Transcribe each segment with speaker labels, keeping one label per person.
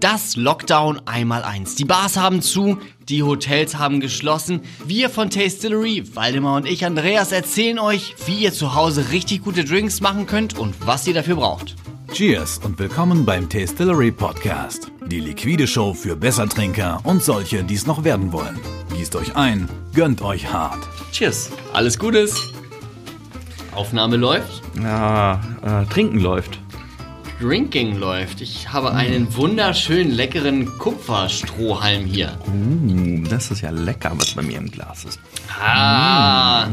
Speaker 1: Das Lockdown einmal eins. Die Bars haben zu, die Hotels haben geschlossen. Wir von Tastillery, Waldemar und ich, Andreas, erzählen euch, wie ihr zu Hause richtig gute Drinks machen könnt und was ihr dafür braucht.
Speaker 2: Cheers und willkommen beim Tastillery Podcast. Die liquide Show für Bessertrinker und solche, die es noch werden wollen. Gießt euch ein, gönnt euch hart.
Speaker 1: Cheers. Alles Gutes. Aufnahme läuft.
Speaker 3: Ja, äh, Trinken läuft.
Speaker 1: Drinking läuft. Ich habe einen wunderschönen, leckeren Kupferstrohhalm hier.
Speaker 3: Uh, das ist ja lecker, was bei mir im Glas ist.
Speaker 1: Ah.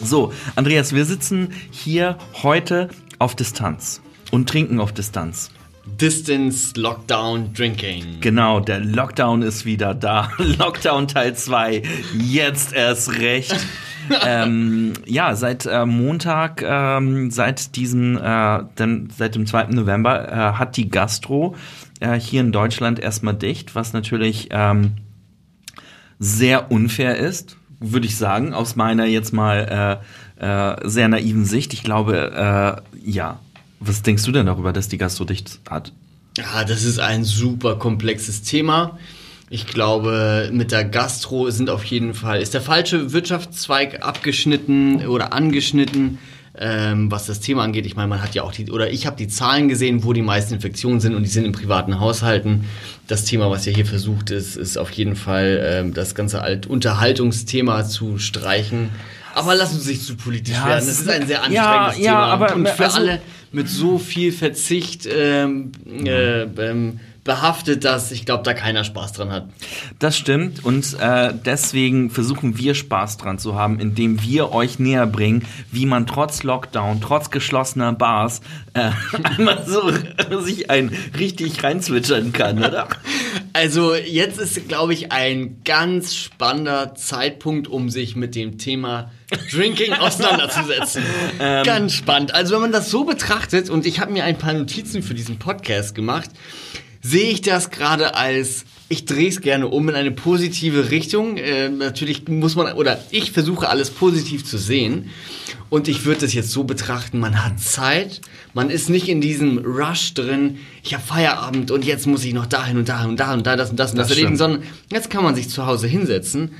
Speaker 3: So, Andreas, wir sitzen hier heute auf Distanz und trinken auf Distanz.
Speaker 1: Distance Lockdown Drinking.
Speaker 3: Genau, der Lockdown ist wieder da. Lockdown Teil 2. Jetzt erst recht. ähm, ja, seit äh, Montag, ähm, seit diesem, äh, denn, seit dem 2. November äh, hat die Gastro äh, hier in Deutschland erstmal dicht, was natürlich ähm, sehr unfair ist, würde ich sagen, aus meiner jetzt mal äh, äh, sehr naiven Sicht. Ich glaube, ja. Was denkst du denn darüber, dass die Gastro dicht hat?
Speaker 1: Ja, das ist ein super komplexes Thema. Ich glaube, mit der Gastro sind auf jeden Fall, ist der falsche Wirtschaftszweig abgeschnitten oder angeschnitten, ähm, was das Thema angeht. Ich meine, man hat ja auch die, oder ich habe die Zahlen gesehen, wo die meisten Infektionen sind und die sind in privaten Haushalten. Das Thema, was ja hier versucht ist, ist auf jeden Fall ähm, das ganze Alt Unterhaltungsthema zu streichen. Aber lassen Sie sich zu politisch
Speaker 3: Ja,
Speaker 1: werden. Das
Speaker 3: ist-
Speaker 1: ein sehr
Speaker 3: ja,
Speaker 1: anstrengendes
Speaker 3: ja,
Speaker 1: Thema.
Speaker 3: aber-
Speaker 1: und für
Speaker 3: also-
Speaker 1: alle mit so viel Verzicht ähm, äh, ähm, behaftet, dass ich glaube, da keiner Spaß dran hat.
Speaker 3: Das stimmt und äh, deswegen versuchen wir Spaß dran zu haben, indem wir euch näher bringen, wie man trotz Lockdown, trotz geschlossener Bars äh, mal so sich ein richtig reinzwitschern kann, oder?
Speaker 1: Also jetzt ist, glaube ich, ein ganz spannender Zeitpunkt, um sich mit dem Thema Drinking auseinanderzusetzen. ganz spannend. Also wenn man das so betrachtet, und ich habe mir ein paar Notizen für diesen Podcast gemacht, sehe ich das gerade als ich drehe es gerne um in eine positive Richtung. Äh, natürlich muss man, oder ich versuche alles positiv zu sehen. Und ich würde das jetzt so betrachten, man hat Zeit, man ist nicht in diesem Rush drin, ich habe Feierabend und jetzt muss ich noch dahin und dahin und da und da das und das und das,
Speaker 3: Das
Speaker 1: erledigen, sondern jetzt kann man sich zu Hause hinsetzen,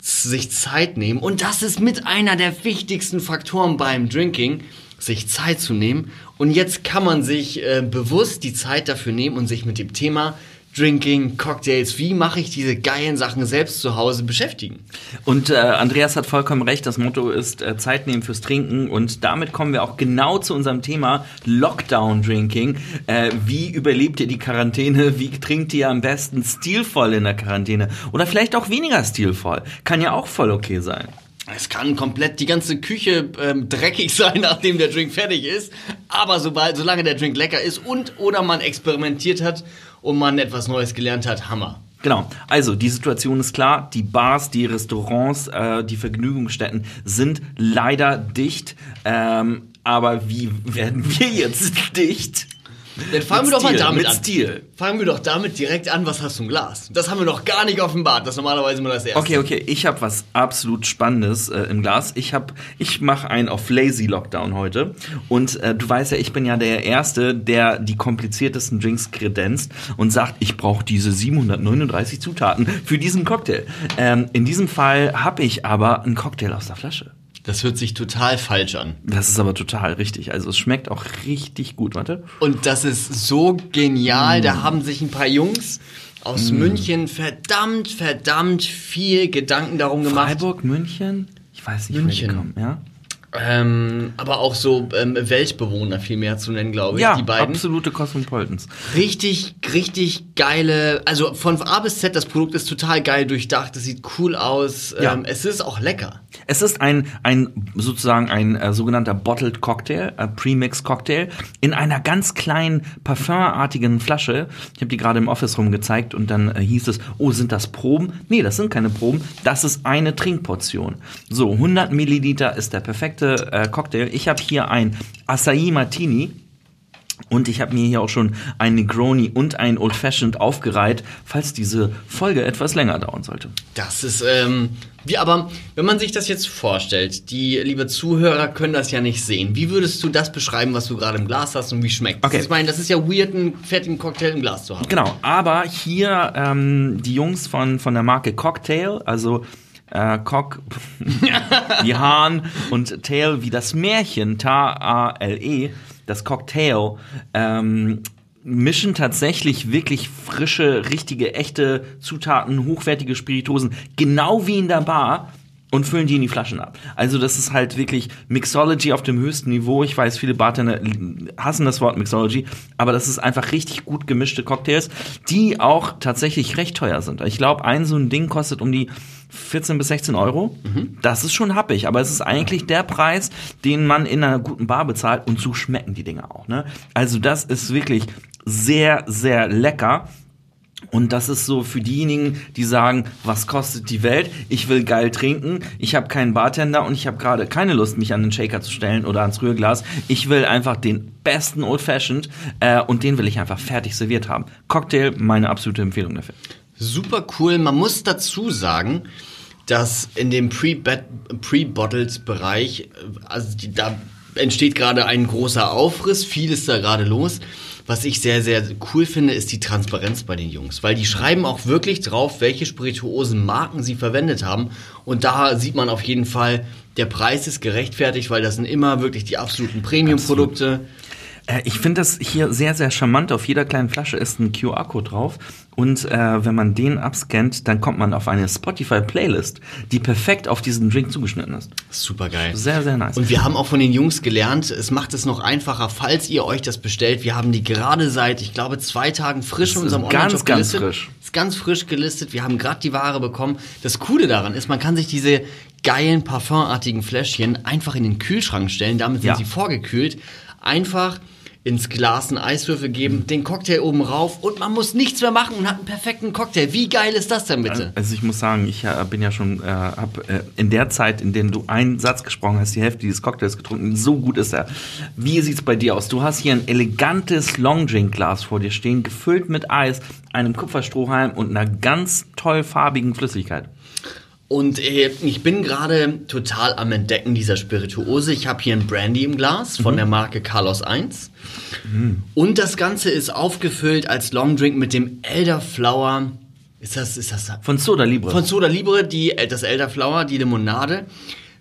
Speaker 1: sich Zeit nehmen. Und das ist mit einer der wichtigsten Faktoren beim Drinking, sich Zeit zu nehmen. Und jetzt kann man sich äh, bewusst die Zeit dafür nehmen und sich mit dem Thema Drinking, Cocktails, wie mache ich diese geilen Sachen selbst zu Hause beschäftigen.
Speaker 3: Und äh, Andreas hat vollkommen recht, das Motto ist äh, Zeit nehmen fürs Trinken und damit kommen wir auch genau zu unserem Thema Lockdown Drinking. Äh, wie überlebt ihr die Quarantäne? Wie trinkt ihr am besten stilvoll in der Quarantäne? Oder vielleicht auch weniger stilvoll? Kann ja auch voll okay sein.
Speaker 1: Es kann komplett die ganze Küche ähm, dreckig sein, nachdem der Drink fertig ist. Aber sobald, solange der Drink lecker ist und oder man experimentiert hat und man etwas Neues gelernt hat, Hammer.
Speaker 3: Genau, also die Situation ist klar, die Bars, die Restaurants, äh, die Vergnügungsstätten sind leider dicht. Ähm, aber wie werden wir jetzt dicht?
Speaker 1: Dann fangen wir doch mal damit
Speaker 3: mit
Speaker 1: an.
Speaker 3: Stil.
Speaker 1: Fangen wir doch damit direkt an, was hast du im Glas? Das haben wir noch gar nicht offenbart. Das ist normalerweise immer das erste.
Speaker 3: Okay, okay, ich habe was absolut Spannendes äh, im Glas. Ich habe, ich mache einen auf Lazy Lockdown heute und äh, du weißt ja, ich bin ja der Erste, der die kompliziertesten Drinks kredenzt und sagt, ich brauche diese 739 Zutaten für diesen Cocktail. Ähm, in diesem Fall habe ich aber einen Cocktail aus der Flasche.
Speaker 1: Das hört sich total falsch an.
Speaker 3: Das ist aber total richtig. Also es schmeckt auch richtig gut. Warte.
Speaker 1: Und das ist so genial.
Speaker 3: Mm.
Speaker 1: Da haben sich ein paar Jungs aus München verdammt, verdammt viel Gedanken darum gemacht.
Speaker 3: Freiburg, München? Ich weiß nicht,
Speaker 1: München.
Speaker 3: wo die kommen, ja?
Speaker 1: Ähm, aber auch so ähm, Weltbewohner viel mehr zu nennen, glaube ich,
Speaker 3: Ja,
Speaker 1: die beiden.
Speaker 3: absolute Cosmopolitans.
Speaker 1: Richtig, richtig geile, also von A bis Z, das Produkt ist total geil durchdacht, es sieht cool aus,
Speaker 3: Ja.
Speaker 1: ähm, es ist auch lecker.
Speaker 3: Es ist ein, ein sozusagen ein äh, sogenannter Bottled Cocktail, äh, Premix Cocktail, in einer ganz kleinen parfumartigen Flasche. Ich habe die gerade im Office rumgezeigt und dann äh, hieß es, oh, sind das Proben? Nee, das sind keine Proben, das ist eine Trinkportion. So, 100 Milliliter ist der perfekte äh, Cocktail. Ich habe hier ein Acai Martini. Und ich habe mir hier auch schon ein Negroni und ein Old Fashioned aufgereiht, falls diese Folge etwas länger dauern sollte.
Speaker 1: Das ist, ähm, wie, aber wenn man sich das jetzt vorstellt, die liebe Zuhörer können das ja nicht sehen. Wie würdest du das beschreiben, was du gerade im Glas hast und wie schmeckt?
Speaker 3: Okay.
Speaker 1: Ich meine, das ist ja weird, einen fertigen Cocktail im Glas zu haben.
Speaker 3: Genau, aber hier ähm, die Jungs von, von der Marke Cocktail, also äh, Cock wie Hahn und Tail wie das Märchen, T-A-L-E, das Cocktail, ähm, mischen tatsächlich wirklich frische, richtige, echte Zutaten, hochwertige Spiritosen, genau wie in der Bar und füllen die in die Flaschen ab. Also das ist halt wirklich Mixology auf dem höchsten Niveau. Ich weiß, viele Bartender hassen das Wort Mixology, aber das ist einfach richtig gut gemischte Cocktails, die auch tatsächlich recht teuer sind. Ich glaube, ein so ein Ding kostet um die 14 bis 16 Euro. Mhm. Das ist schon happig, aber es ist eigentlich der Preis, den man in einer guten Bar bezahlt und so schmecken die Dinger auch. Ne? Also das ist wirklich sehr, sehr lecker. Und das ist so für diejenigen, die sagen, was kostet die Welt? Ich will geil trinken, ich habe keinen Bartender und ich habe gerade keine Lust, mich an den Shaker zu stellen oder ans Rührglas. Ich will einfach den besten Old Fashioned äh, und den will ich einfach fertig serviert haben. Cocktail, meine absolute Empfehlung dafür.
Speaker 1: Super cool. Man muss dazu sagen, dass in dem Pre-Bottles-Bereich, also die, da entsteht gerade ein großer Aufriss, viel ist da gerade los. Was ich sehr, sehr cool finde, ist die Transparenz bei den Jungs, weil die schreiben auch wirklich drauf, welche Spirituosenmarken sie verwendet haben. Und da sieht man auf jeden Fall, der Preis ist gerechtfertigt, weil das sind immer wirklich die absoluten Premium-Produkte.
Speaker 3: Äh, ich finde das hier sehr, sehr charmant. Auf jeder kleinen Flasche ist ein QR-Code drauf. Und äh, wenn man den abscannt, dann kommt man auf eine Spotify-Playlist, die perfekt auf diesen Drink zugeschnitten ist.
Speaker 1: Super geil.
Speaker 3: Sehr, sehr nice.
Speaker 1: Und wir haben auch von den Jungs gelernt, es macht es noch einfacher, falls ihr euch das bestellt. Wir haben die gerade seit, ich glaube, zwei Tagen frisch in unserem
Speaker 3: Online-Shop gelistet. Ganz frisch.
Speaker 1: Ist ganz frisch gelistet. Wir haben gerade die Ware bekommen. Das Coole daran ist, man kann sich diese geilen parfumartigen Fläschchen einfach in den Kühlschrank stellen. Damit sind ja. sie vorgekühlt. Einfach ins Glas einen Eiswürfel geben, den Cocktail oben rauf und man muss nichts mehr machen und hat einen perfekten Cocktail. Wie geil ist das denn bitte?
Speaker 3: Also ich muss sagen, ich äh, bin ja schon, äh, hab äh, in der Zeit, in der du einen Satz gesprochen hast, die Hälfte dieses Cocktails getrunken. So gut ist er. Wie sieht's bei dir aus? Du hast hier ein elegantes Longdrink-Glas vor dir stehen, gefüllt mit Eis, einem Kupferstrohhalm und einer ganz toll farbigen Flüssigkeit.
Speaker 1: Und äh, ich bin gerade total am Entdecken dieser Spirituose. Ich habe hier ein Brandy im Glas von mhm. der Marke Carlos 1. Mhm. Und das Ganze ist aufgefüllt als Longdrink mit dem Elderflower. Ist das, ist das?
Speaker 3: Von Soda Libre.
Speaker 1: Von Soda Libre, die, äh, das Elderflower, die Limonade.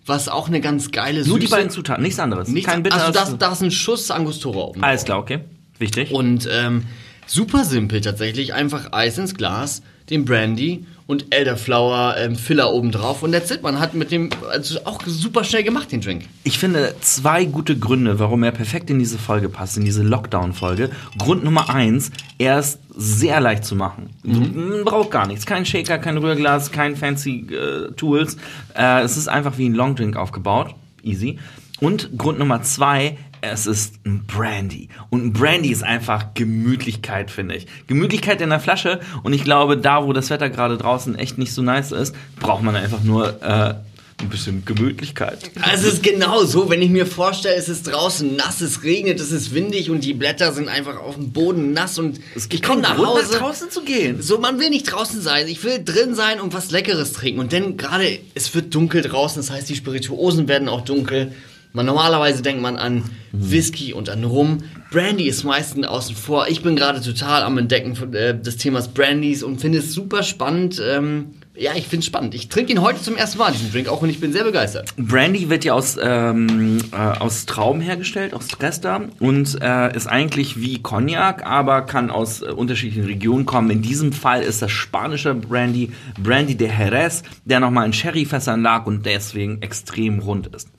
Speaker 1: Was auch eine ganz geile
Speaker 3: Nur Süße. die beiden Zutaten, nichts anderes.
Speaker 1: Nichts, Kein Bitter. Also da, da ist ein Schuss Angostura oben.
Speaker 3: Alles klar, okay. Wichtig.
Speaker 1: Und ähm, super simpel tatsächlich. Einfach Eis ins Glas, den Brandy und Elderflower ähm, Filler oben drauf. Und that's it. Man hat mit dem also auch super schnell gemacht, den Drink.
Speaker 3: Ich finde zwei gute Gründe, warum er perfekt in diese Folge passt, in diese Lockdown-Folge. Grund Nummer eins, er ist sehr leicht zu machen. Mhm. Man braucht gar nichts. Kein Shaker, kein Rührglas, kein fancy äh, Tools. Äh, es ist einfach wie ein Longdrink aufgebaut. Easy. Und Grund Nummer zwei, es ist ein Brandy. Und ein Brandy ist einfach Gemütlichkeit, finde ich. Gemütlichkeit in der Flasche. Und ich glaube, da, wo das Wetter gerade draußen echt nicht so nice ist, braucht man einfach nur äh, ein bisschen Gemütlichkeit.
Speaker 1: Also es ist genau so, wenn ich mir vorstelle, es ist draußen nass, es regnet, es ist windig und die Blätter sind einfach auf dem Boden nass und
Speaker 3: es ich komme nach Hause.
Speaker 1: Nach draußen zu gehen. So, man will nicht draußen sein. Ich will drin sein und was Leckeres trinken. Und dann gerade, es wird dunkel draußen, das heißt, die Spirituosen werden auch dunkel. Man normalerweise denkt man an Whisky und an Rum. Brandy ist meistens außen vor. Ich bin gerade total am Entdecken äh, des Themas Brandys und finde es super spannend. Ähm, ja, ich finde es spannend. Ich trinke ihn heute zum ersten Mal, diesen Drink, auch und ich bin sehr begeistert.
Speaker 3: Brandy wird ja aus, ähm, äh, aus Trauben hergestellt, aus Trester und äh, ist eigentlich wie Cognac, aber kann aus äh, unterschiedlichen Regionen kommen. In diesem Fall ist das spanische Brandy, Brandy de Jerez, der nochmal in Sherryfässern lag und deswegen extrem rund ist.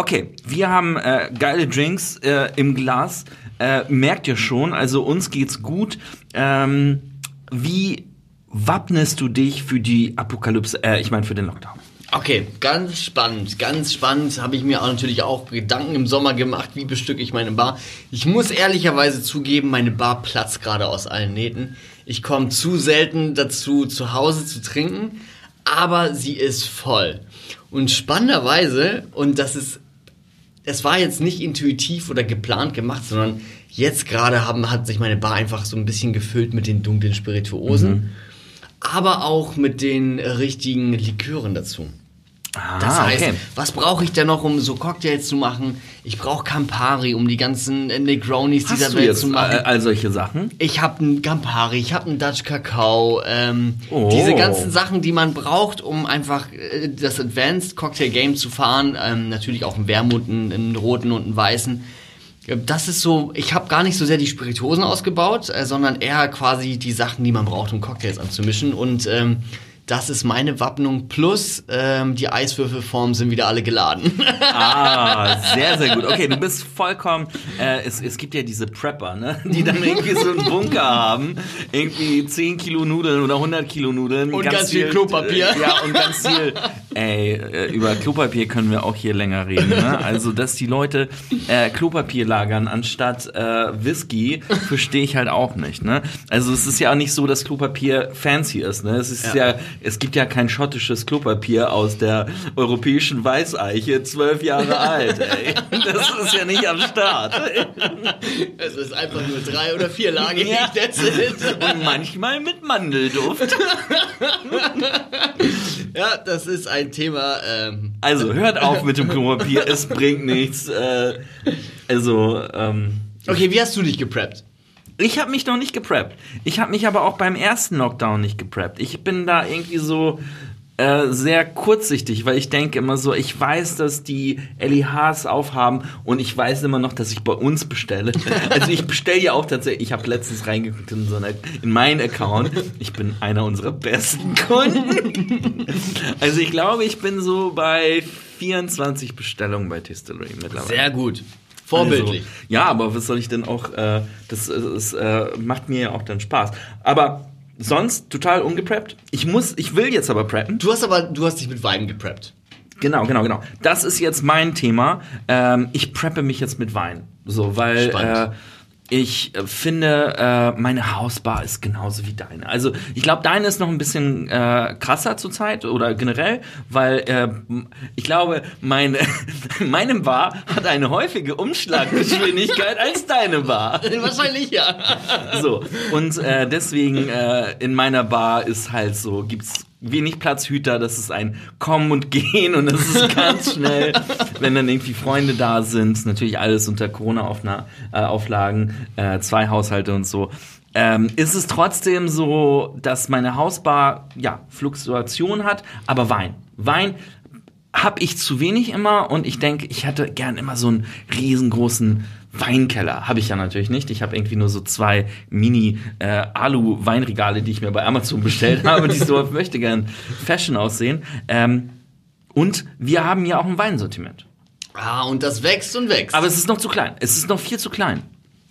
Speaker 3: Okay, wir haben äh, geile Drinks äh, im Glas. Äh, merkt ihr schon, also uns geht's gut. Ähm, wie wappnest du dich für die Apokalypse, äh, ich meine für den Lockdown?
Speaker 1: Okay, ganz spannend, ganz spannend. Habe ich mir auch natürlich auch Gedanken im Sommer gemacht, wie bestücke ich meine Bar. Ich muss ehrlicherweise zugeben, meine Bar platzt gerade aus allen Nähten. Ich komme zu selten dazu, zu Hause zu trinken, aber sie ist voll. Und spannenderweise, und das ist es war jetzt nicht intuitiv oder geplant gemacht, sondern jetzt gerade haben, hat sich meine Bar einfach so ein bisschen gefüllt mit den dunklen Spirituosen, mhm. aber auch mit den richtigen Likören dazu. Ah, das heißt, okay. was brauche ich denn noch, um so Cocktails zu machen? Ich brauche Campari, um die ganzen Negronis
Speaker 3: Hast dieser Welt zu machen. All, all solche Sachen?
Speaker 1: Ich habe einen Campari, ich habe einen Dutch Kakao. Ähm, oh. Diese ganzen Sachen, die man braucht, um einfach äh, das Advanced Cocktail Game zu fahren. Ähm, natürlich auch einen Wermut, einen, einen roten und einen weißen. Das ist so, ich habe gar nicht so sehr die Spirituosen ausgebaut, äh, sondern eher quasi die Sachen, die man braucht, um Cocktails anzumischen. Und ähm, das ist meine Wappnung plus ähm, die Eiswürfelformen sind wieder alle geladen.
Speaker 3: Ah, sehr, sehr gut. Okay, du bist vollkommen. Äh, es, es gibt ja diese Prepper, ne? die dann irgendwie so einen Bunker haben. Irgendwie 10 Kilo Nudeln oder 100 Kilo Nudeln.
Speaker 1: Und ganz, ganz viel, viel Klopapier.
Speaker 3: Äh, ja, und ganz viel. Ey, äh, über Klopapier können wir auch hier länger reden. Ne? Also, dass die Leute äh, Klopapier lagern anstatt äh, Whisky, verstehe ich halt auch nicht. Ne? Also, es ist ja auch nicht so, dass Klopapier fancy ist. Ne? Es ist ja, ja es gibt ja kein schottisches Klopapier aus der europäischen Weißeiche, zwölf Jahre alt. Ey. Das ist ja nicht am Start.
Speaker 1: Es ist einfach nur drei oder vier Lagen.
Speaker 3: Ja. Und manchmal mit Mandelduft.
Speaker 1: Ja, das ist ein Thema. Ähm.
Speaker 3: Also hört auf mit dem Klopapier, es bringt nichts. Äh, also. Ähm,
Speaker 1: okay, wie hast du dich gepreppt?
Speaker 3: Ich habe mich noch nicht gepreppt. Ich habe mich aber auch beim ersten Lockdown nicht gepreppt. Ich bin da irgendwie so äh, sehr kurzsichtig, weil ich denke immer so, ich weiß, dass die LIHs aufhaben und ich weiß immer noch, dass ich bei uns bestelle. Also ich bestelle ja auch tatsächlich, ich habe letztens reingeguckt in, so eine, in meinen Account. Ich bin einer unserer besten Kunden. Also ich glaube, ich bin so bei 24 Bestellungen bei Tistillery mittlerweile.
Speaker 1: Sehr gut. Vorbildlich.
Speaker 3: Also, ja, aber was soll ich denn auch, äh, das, das äh, macht mir ja auch dann Spaß. Aber sonst total ungepreppt. Ich muss, ich will jetzt aber preppen.
Speaker 1: Du hast aber, du hast dich mit Wein gepreppt.
Speaker 3: Genau, genau, genau. Das ist jetzt mein Thema. Ähm, ich preppe mich jetzt mit Wein. So, weil äh, ich äh, finde, äh, meine Hausbar ist genauso wie deine. Also ich glaube, deine ist noch ein bisschen äh, krasser zurzeit oder generell, weil äh, ich glaube, meine, meine Bar hat eine häufige Umschlaggeschwindigkeit als deine Bar.
Speaker 1: Wahrscheinlich ja.
Speaker 3: So, und äh, deswegen äh, in meiner Bar ist halt so, gibt's wenig Platzhüter, das ist ein Kommen und Gehen und das ist ganz schnell, wenn dann irgendwie Freunde da sind, natürlich alles unter Corona-Auflagen, äh, äh, zwei Haushalte und so. Ähm, ist es trotzdem so, dass meine Hausbar ja Fluktuation hat, aber Wein. Wein habe ich zu wenig immer und ich denke, ich hätte gern immer so einen riesengroßen Weinkeller. Habe ich ja natürlich nicht. Ich habe irgendwie nur so zwei Mini-Alu-Weinregale, äh, die ich mir bei Amazon bestellt habe, die so möchte gern Fashion aussehen. Ähm, und wir haben ja auch ein Weinsortiment.
Speaker 1: Ah, und das wächst und wächst.
Speaker 3: Aber es ist noch zu klein. Es ist noch viel zu klein.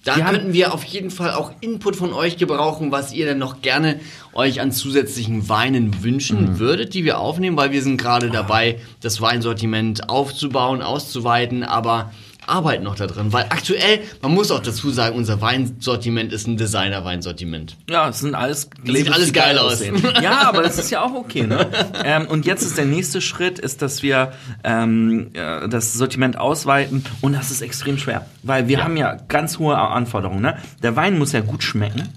Speaker 1: Da wir könnten wir auf jeden Fall auch Input von euch gebrauchen, was ihr denn noch gerne euch an zusätzlichen Weinen wünschen mhm. würdet, die wir aufnehmen, weil wir sind gerade dabei, das Weinsortiment aufzubauen, auszuweiten, aber arbeiten noch da drin, weil aktuell, man muss auch dazu sagen, unser Weinsortiment ist ein Designer-Weinsortiment.
Speaker 3: Ja, es sind alles,
Speaker 1: sieht alles geil, geil aus.
Speaker 3: ja, aber das ist ja auch okay, ne? ähm, und jetzt ist der nächste Schritt, ist, dass wir ähm, das Sortiment ausweiten und das ist extrem schwer, weil wir ja. haben ja ganz hohe Anforderungen, ne? Der Wein muss ja gut schmecken,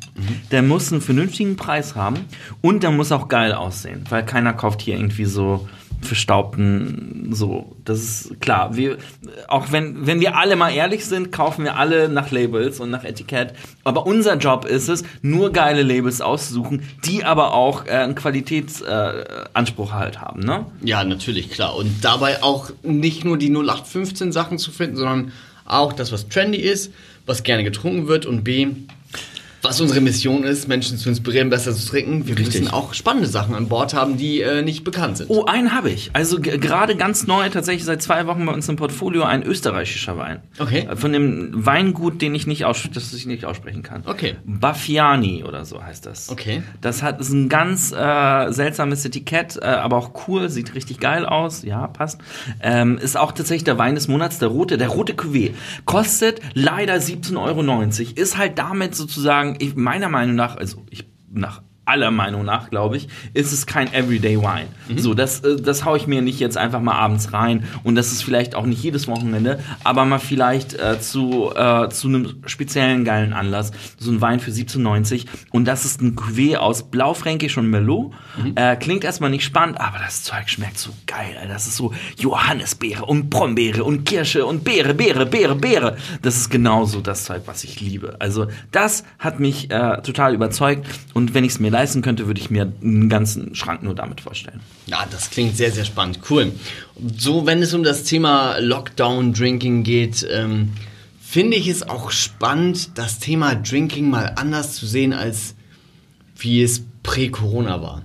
Speaker 3: der muss einen vernünftigen Preis haben und der muss auch geil aussehen, weil keiner kauft hier irgendwie so verstaubten, so, das ist klar. Wir, auch wenn, wenn wir alle mal ehrlich sind, kaufen wir alle nach Labels und nach Etikett. Aber unser Job ist es, nur geile Labels auszusuchen, die aber auch äh, einen Qualitätsanspruch äh, halt haben, ne?
Speaker 1: Ja, natürlich, klar. Und dabei auch nicht nur die 0815 Sachen zu finden, sondern auch das, was trendy ist, was gerne getrunken wird und B, was unsere Mission ist, Menschen zu inspirieren, besser zu trinken. Wir Richtig. müssen auch spannende Sachen an Bord haben, die äh, nicht bekannt sind.
Speaker 3: Oh, einen habe ich. Also gerade ganz neu, tatsächlich seit zwei Wochen bei uns im Portfolio, ein österreichischer Wein.
Speaker 1: Okay.
Speaker 3: Äh, von dem Weingut, den ich nicht, aus das ich nicht aussprechen kann.
Speaker 1: Okay.
Speaker 3: Baffiani oder so heißt das.
Speaker 1: Okay.
Speaker 3: Das hat ist ein ganz äh, seltsames Etikett, äh, aber auch cool, sieht richtig geil aus. Ja, passt. Ähm, ist auch tatsächlich der Wein des Monats, der rote, der rote Cuvée. Kostet leider 17,90 Euro. Ist halt damit sozusagen sagen, ich, meiner Meinung nach, also ich nach aller Meinung nach, glaube ich, ist es kein Everyday Wine. Mhm. So, das, äh, das haue ich mir nicht jetzt einfach mal abends rein und das ist vielleicht auch nicht jedes Wochenende, aber mal vielleicht äh, zu, äh, zu einem speziellen geilen Anlass. So ein Wein für 17,90 und das ist ein Cuvée aus Blaufränkisch und Merlot. Mhm. Äh, klingt erstmal nicht spannend, aber das Zeug schmeckt so geil. Das ist so Johannisbeere und Brombeere und Kirsche und Beere, Beere, Beere, Beere. Das ist genauso das Zeug, was ich liebe. Also das hat mich äh, total überzeugt und wenn ich es mir leisten könnte, würde ich mir einen ganzen Schrank nur damit vorstellen.
Speaker 1: Ja, das klingt sehr, sehr spannend. Cool. So, wenn es um das Thema Lockdown-Drinking geht, ähm, finde ich es auch spannend, das Thema Drinking mal anders zu sehen, als wie es prä-Corona war.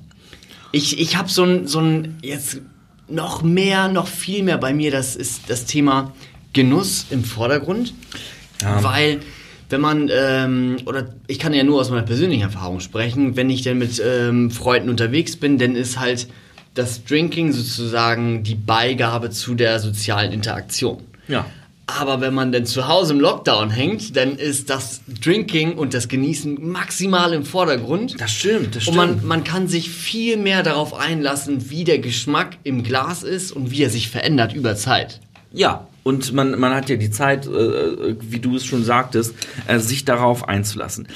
Speaker 1: Ich, ich habe so ein, so ein, jetzt noch mehr, noch viel mehr bei mir, das ist das Thema Genuss im Vordergrund. Ja. Weil wenn man, ähm, oder ich kann ja nur aus meiner persönlichen Erfahrung sprechen, wenn ich denn mit ähm, Freunden unterwegs bin, dann ist halt das Drinking sozusagen die Beigabe zu der sozialen Interaktion.
Speaker 3: Ja.
Speaker 1: Aber wenn man denn zu Hause im Lockdown hängt, dann ist das Drinking und das Genießen maximal im Vordergrund.
Speaker 3: Das stimmt, das
Speaker 1: stimmt. Und man, man kann sich viel mehr darauf einlassen, wie der Geschmack im Glas ist und wie er sich verändert über Zeit.
Speaker 3: Ja, und man, man hat ja die Zeit, äh, wie du es schon sagtest, äh, sich darauf einzulassen.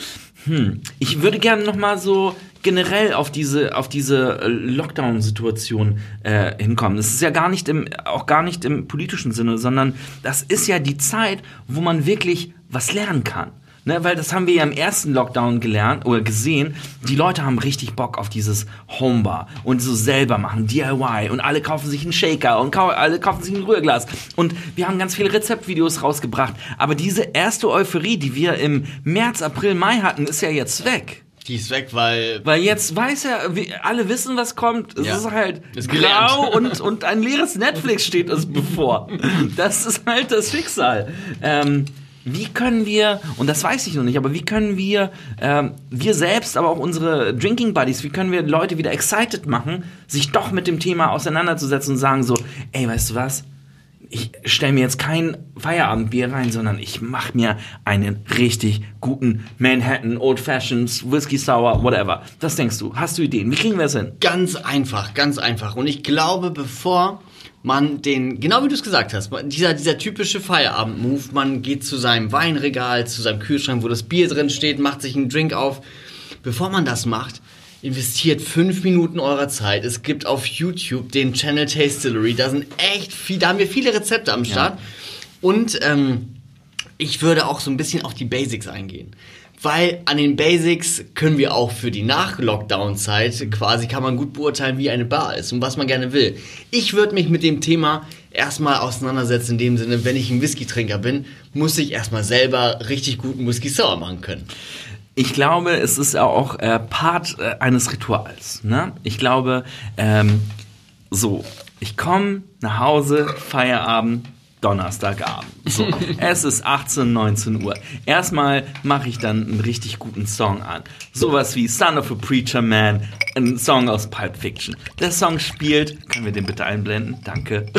Speaker 3: Hm. Ich würde gerne noch mal so generell auf diese auf diese äh, Lockdown-Situation äh, hinkommen. Das ist ja gar nicht im auch gar nicht im politischen Sinne, sondern das ist ja die Zeit, wo man wirklich was lernen kann. Ne, weil das haben wir ja im ersten Lockdown gelernt oder gesehen. Die Leute haben richtig Bock auf dieses Homebar und so selber machen, DIY und alle kaufen sich einen Shaker und kau alle kaufen sich ein Rührglas. Und wir haben ganz viele Rezeptvideos rausgebracht. Aber diese erste Euphorie, die wir im März, April, Mai hatten, ist ja jetzt weg.
Speaker 1: Die ist weg, weil.
Speaker 3: Weil jetzt weiß er, alle wissen, was kommt. Es ja. ist halt ist grau und, und ein leeres Netflix steht uns bevor. Das ist halt das Schicksal. Ähm, wie können wir, und das weiß ich noch nicht, aber wie können wir, äh, wir selbst, aber auch unsere Drinking Buddies, wie können wir Leute wieder excited machen, sich doch mit dem Thema auseinanderzusetzen und sagen so, ey, weißt du was? Ich stelle mir jetzt kein Feierabendbier rein, sondern ich mache mir einen richtig guten Manhattan, Old Fashions, Whisky Sour, whatever. Was denkst du? Hast du Ideen? Wie kriegen wir es hin?
Speaker 1: Ganz einfach, ganz einfach. Und ich glaube, bevor man den, genau wie du es gesagt hast, dieser, dieser typische Feierabend-Move, man geht zu seinem Weinregal, zu seinem Kühlschrank, wo das Bier drin steht, macht sich einen Drink auf. Bevor man das macht, investiert fünf Minuten eurer Zeit. Es gibt auf YouTube den Channel Tastillery, da sind echt viel, da haben wir viele Rezepte am Start. Ja. Und ähm, ich würde auch so ein bisschen auf die Basics eingehen weil an den Basics können wir auch für die Nach-Lockdown-Zeit quasi kann man gut beurteilen, wie eine Bar ist und was man gerne will. Ich würde mich mit dem Thema erstmal auseinandersetzen in dem Sinne, wenn ich ein Whisky-Trinker bin, muss ich erstmal selber richtig guten Whisky sauer machen können.
Speaker 3: Ich glaube, es ist auch äh, Part äh, eines Rituals. Ne? Ich glaube, ähm, so, ich komme nach Hause, Feierabend, Donnerstagabend. So, es ist 18, 19 Uhr. Erstmal mache ich dann einen richtig guten Song an. Sowas wie Son of a Preacher Man, ein Song aus Pulp Fiction. Der Song spielt, können wir den bitte einblenden? Danke.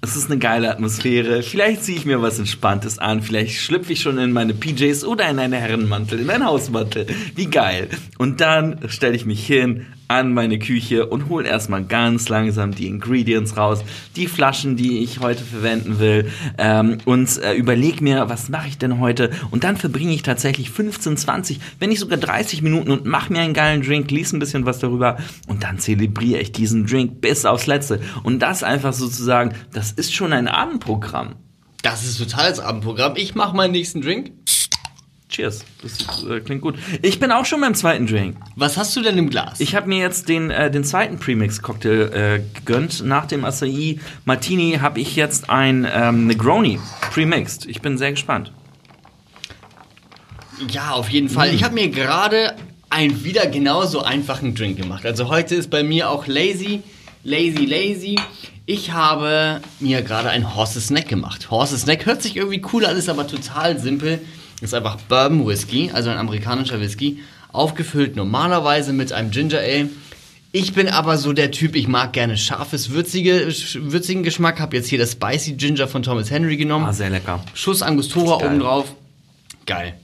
Speaker 3: Es ist eine geile Atmosphäre. Vielleicht ziehe ich mir was Entspanntes an. Vielleicht schlüpfe ich schon in meine PJs oder in einen Herrenmantel, in einen Hausmantel. Wie geil. Und dann stelle ich mich hin, an meine Küche und hole erstmal ganz langsam die Ingredients raus, die Flaschen, die ich heute verwenden will ähm, und äh, überleg mir, was mache ich denn heute und dann verbringe ich tatsächlich 15, 20, wenn nicht sogar 30 Minuten und mache mir einen geilen Drink, lies ein bisschen was darüber und dann zelebriere ich diesen Drink bis aufs Letzte und das einfach sozusagen, das ist schon ein Abendprogramm.
Speaker 1: Das ist total das Abendprogramm. Ich mache meinen nächsten Drink.
Speaker 3: Cheers. Das äh, klingt gut. Ich bin auch schon beim zweiten Drink.
Speaker 1: Was hast du denn im Glas?
Speaker 3: Ich habe mir jetzt den, äh, den zweiten Premix-Cocktail äh, gegönnt. Nach dem Acai Martini habe ich jetzt ein ähm, Negroni Premixed. Ich bin sehr gespannt.
Speaker 1: Ja, auf jeden Fall. Mm. Ich habe mir gerade einen wieder genauso einfachen Drink gemacht. Also heute ist bei mir auch Lazy, Lazy, Lazy. Ich habe mir gerade ein Horses Snack gemacht. Horses Snack hört sich irgendwie cool an, ist aber total simpel. Ist einfach Bourbon Whisky, also ein amerikanischer Whisky, aufgefüllt normalerweise mit einem Ginger Ale. Ich bin aber so der Typ, ich mag gerne scharfes, würzige, würzigen Geschmack. Hab jetzt hier das Spicy Ginger von Thomas Henry genommen.
Speaker 3: Ah, sehr lecker.
Speaker 1: Schuss Angostura oben drauf. Geil.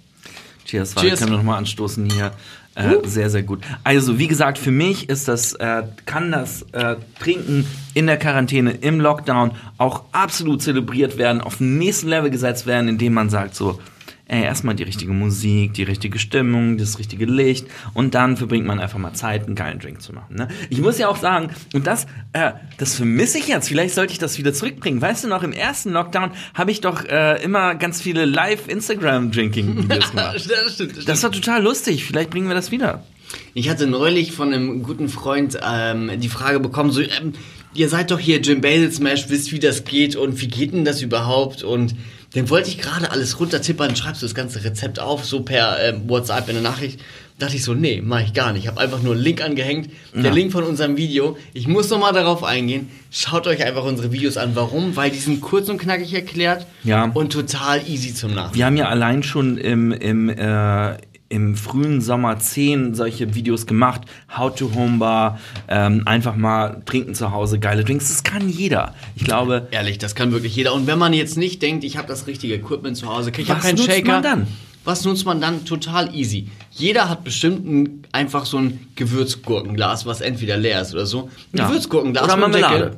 Speaker 3: Cheers, Cheers. können wir nochmal anstoßen hier. Äh, uh. Sehr, sehr gut. Also, wie gesagt, für mich ist das, äh, kann das äh, Trinken in der Quarantäne, im Lockdown auch absolut zelebriert werden, auf den nächsten Level gesetzt werden, indem man sagt so, ey, erstmal die richtige Musik, die richtige Stimmung, das richtige Licht und dann verbringt man einfach mal Zeit, einen geilen Drink zu machen. Ne? Ich muss ja auch sagen, und das, äh, das vermisse ich jetzt, vielleicht sollte ich das wieder zurückbringen. Weißt du noch, im ersten Lockdown habe ich doch äh, immer ganz viele Live-Instagram-Drinking-Videos gemacht. das, stimmt, das, stimmt. das war total lustig, vielleicht bringen wir das wieder.
Speaker 1: Ich hatte neulich von einem guten Freund ähm, die Frage bekommen, so, ähm, ihr seid doch hier Jim Basil Smash, wisst wie das geht und wie geht denn das überhaupt und dann wollte ich gerade alles runtertippern, schreibst du das ganze Rezept auf, so per äh, WhatsApp in der Nachricht. Dachte ich so, nee, mache ich gar nicht. Ich habe einfach nur einen Link angehängt, der Link von unserem Video. Ich muss nochmal darauf eingehen. Schaut euch einfach unsere Videos an. Warum? Weil die sind kurz und knackig erklärt
Speaker 3: ja.
Speaker 1: und total easy zum Nachdenken.
Speaker 3: Wir haben ja allein schon im, im äh im frühen Sommer zehn solche Videos gemacht. How to Homebar, ähm, einfach mal trinken zu Hause, geile Drinks. Das kann jeder. Ich glaube.
Speaker 1: Ehrlich, das kann wirklich jeder. Und wenn man jetzt nicht denkt, ich habe das richtige Equipment zu Hause, ich habe keinen
Speaker 3: nutzt
Speaker 1: Shaker.
Speaker 3: Man dann?
Speaker 1: Was nutzt man dann? Total easy. Jeder hat bestimmt ein, einfach so ein Gewürzgurkenglas, was entweder leer ist oder so. Ein ja. Gewürzgurkenglas
Speaker 3: oder Marmelade.